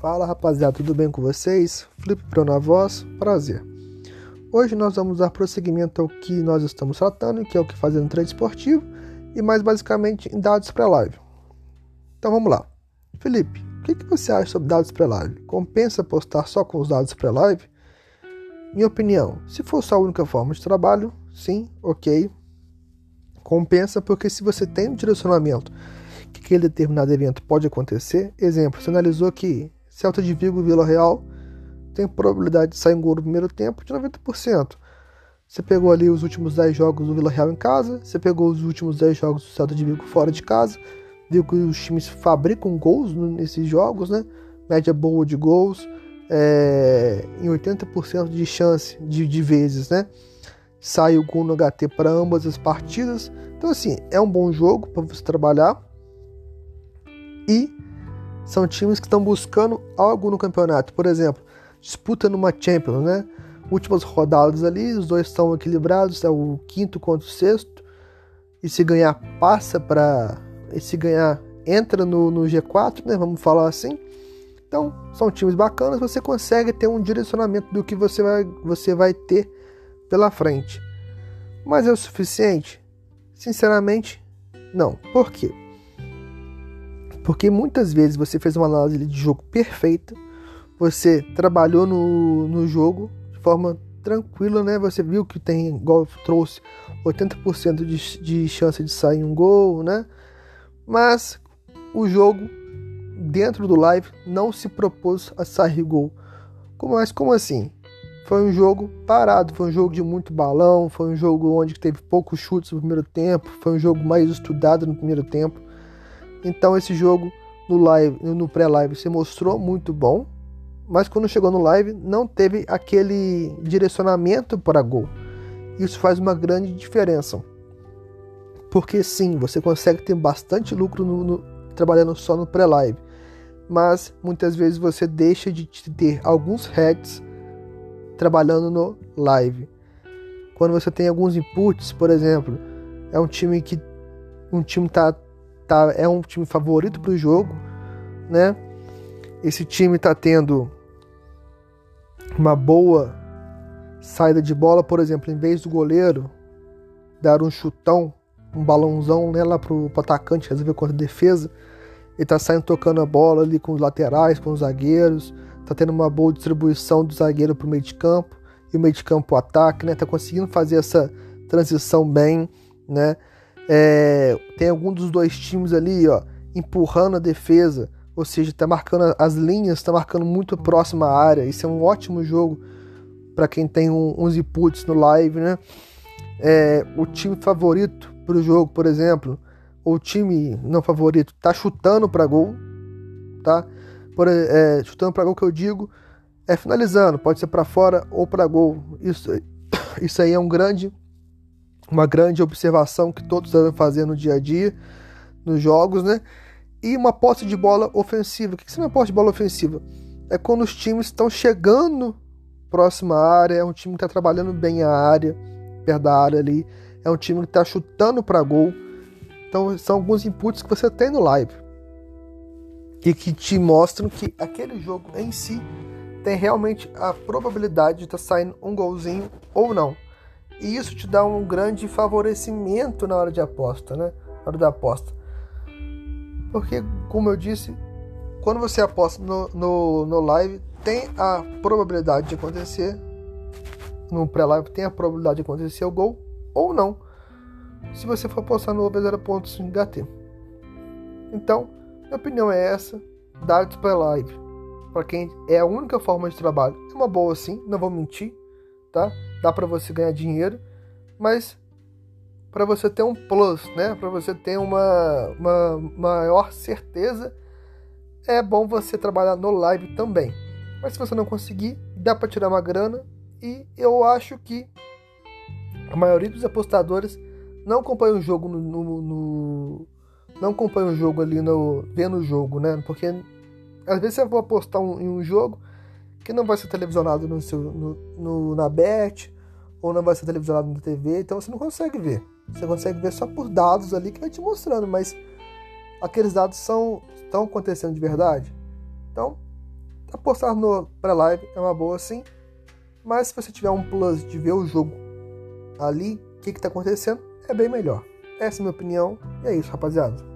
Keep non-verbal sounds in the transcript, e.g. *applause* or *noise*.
Fala rapaziada, tudo bem com vocês? Felipe Pro na voz, prazer. Hoje nós vamos dar prosseguimento ao que nós estamos tratando, que é o que fazer no trade esportivo e mais basicamente em dados pré-live. Então vamos lá. Felipe, o que, que você acha sobre dados pré-live? Compensa postar só com os dados pré-live? Minha opinião, se for só a única forma de trabalho, sim, ok. Compensa porque se você tem um direcionamento que aquele determinado evento pode acontecer, exemplo, você analisou que Celta de Vigo Vila Real tem probabilidade de sair um gol no primeiro tempo de 90%. Você pegou ali os últimos 10 jogos do Vila Real em casa, você pegou os últimos 10 jogos do Celta de Vigo fora de casa, viu que os times fabricam gols nesses jogos, né? Média boa de gols, é, em 80% de chance de, de vezes, né? Sai o gol no HT para ambas as partidas. Então, assim, é um bom jogo para você trabalhar. E são times que estão buscando algo no campeonato. Por exemplo, disputa numa Champions, né? Últimas rodadas ali, os dois estão equilibrados, é o quinto contra o sexto. E se ganhar, passa para. E se ganhar, entra no, no G4, né? Vamos falar assim. Então, são times bacanas, você consegue ter um direcionamento do que você vai, você vai ter pela frente. Mas é o suficiente? Sinceramente, não. Por quê? Porque muitas vezes você fez uma análise de jogo perfeita, você trabalhou no, no jogo de forma tranquila, né? Você viu que tem, trouxe, 80% de, de chance de sair um gol, né? Mas o jogo dentro do live não se propôs a sair gol. Mas como assim? Foi um jogo parado, foi um jogo de muito balão, foi um jogo onde teve poucos chutes no primeiro tempo, foi um jogo mais estudado no primeiro tempo. Então esse jogo no live, no pré-live se mostrou muito bom, mas quando chegou no live não teve aquele direcionamento para gol. Isso faz uma grande diferença. Porque sim, você consegue ter bastante lucro no, no, trabalhando só no pré-live, mas muitas vezes você deixa de ter alguns heads trabalhando no live. Quando você tem alguns inputs, por exemplo, é um time que um time tá tá, é um time favorito para o jogo, né? Esse time está tendo uma boa saída de bola, por exemplo, em vez do goleiro dar um chutão, um balãozão né, lá pro atacante resolver contra a defesa, ele tá saindo tocando a bola ali com os laterais, com os zagueiros, tá tendo uma boa distribuição do zagueiro pro meio de campo e o meio de campo ataque, né? Tá conseguindo fazer essa transição bem, né? É, tem algum dos dois times ali, ó, empurrando a defesa, ou seja, está marcando as linhas, está marcando muito próxima à área. Isso é um ótimo jogo para quem tem um, uns inputs no live, né? É, o time favorito para o jogo, por exemplo, ou o time não favorito, tá chutando para gol, tá? Por, é, chutando para gol que eu digo é finalizando, pode ser para fora ou para gol. Isso, *coughs* isso aí é um grande uma grande observação que todos devem fazer no dia a dia, nos jogos, né? E uma posse de bola ofensiva. O que é uma posse de bola ofensiva? É quando os times estão chegando próximo à área, é um time que está trabalhando bem a área, perto da área ali, é um time que está chutando para gol. Então são alguns inputs que você tem no live e que te mostram que aquele jogo em si tem realmente a probabilidade de estar tá saindo um golzinho ou não. E isso te dá um grande favorecimento na hora de aposta, né? Na hora da aposta. Porque, como eu disse, quando você aposta no, no, no live, tem a probabilidade de acontecer. No pré-live tem a probabilidade de acontecer o gol ou não. Se você for apostar no over 0.5 HT. Então, minha opinião é essa. Dados pré-live. Para quem é a única forma de trabalho, é uma boa sim, não vou mentir, tá? Dá para você ganhar dinheiro, mas para você ter um plus, né? Para você ter uma, uma maior certeza, é bom você trabalhar no live também. Mas se você não conseguir, dá para tirar uma grana e eu acho que a maioria dos apostadores não acompanha o jogo no, no, no não acompanha o jogo ali no vendo o jogo, né? Porque às vezes você vai apostar um, em um jogo que não vai ser televisionado no seu, no, no, na bet, ou não vai ser televisionado na TV, então você não consegue ver. Você consegue ver só por dados ali que vai te mostrando, mas aqueles dados são estão acontecendo de verdade. Então, Apostar no pré-live é uma boa sim, mas se você tiver um plus de ver o jogo ali, o que está acontecendo, é bem melhor. Essa é a minha opinião, e é isso, rapaziada.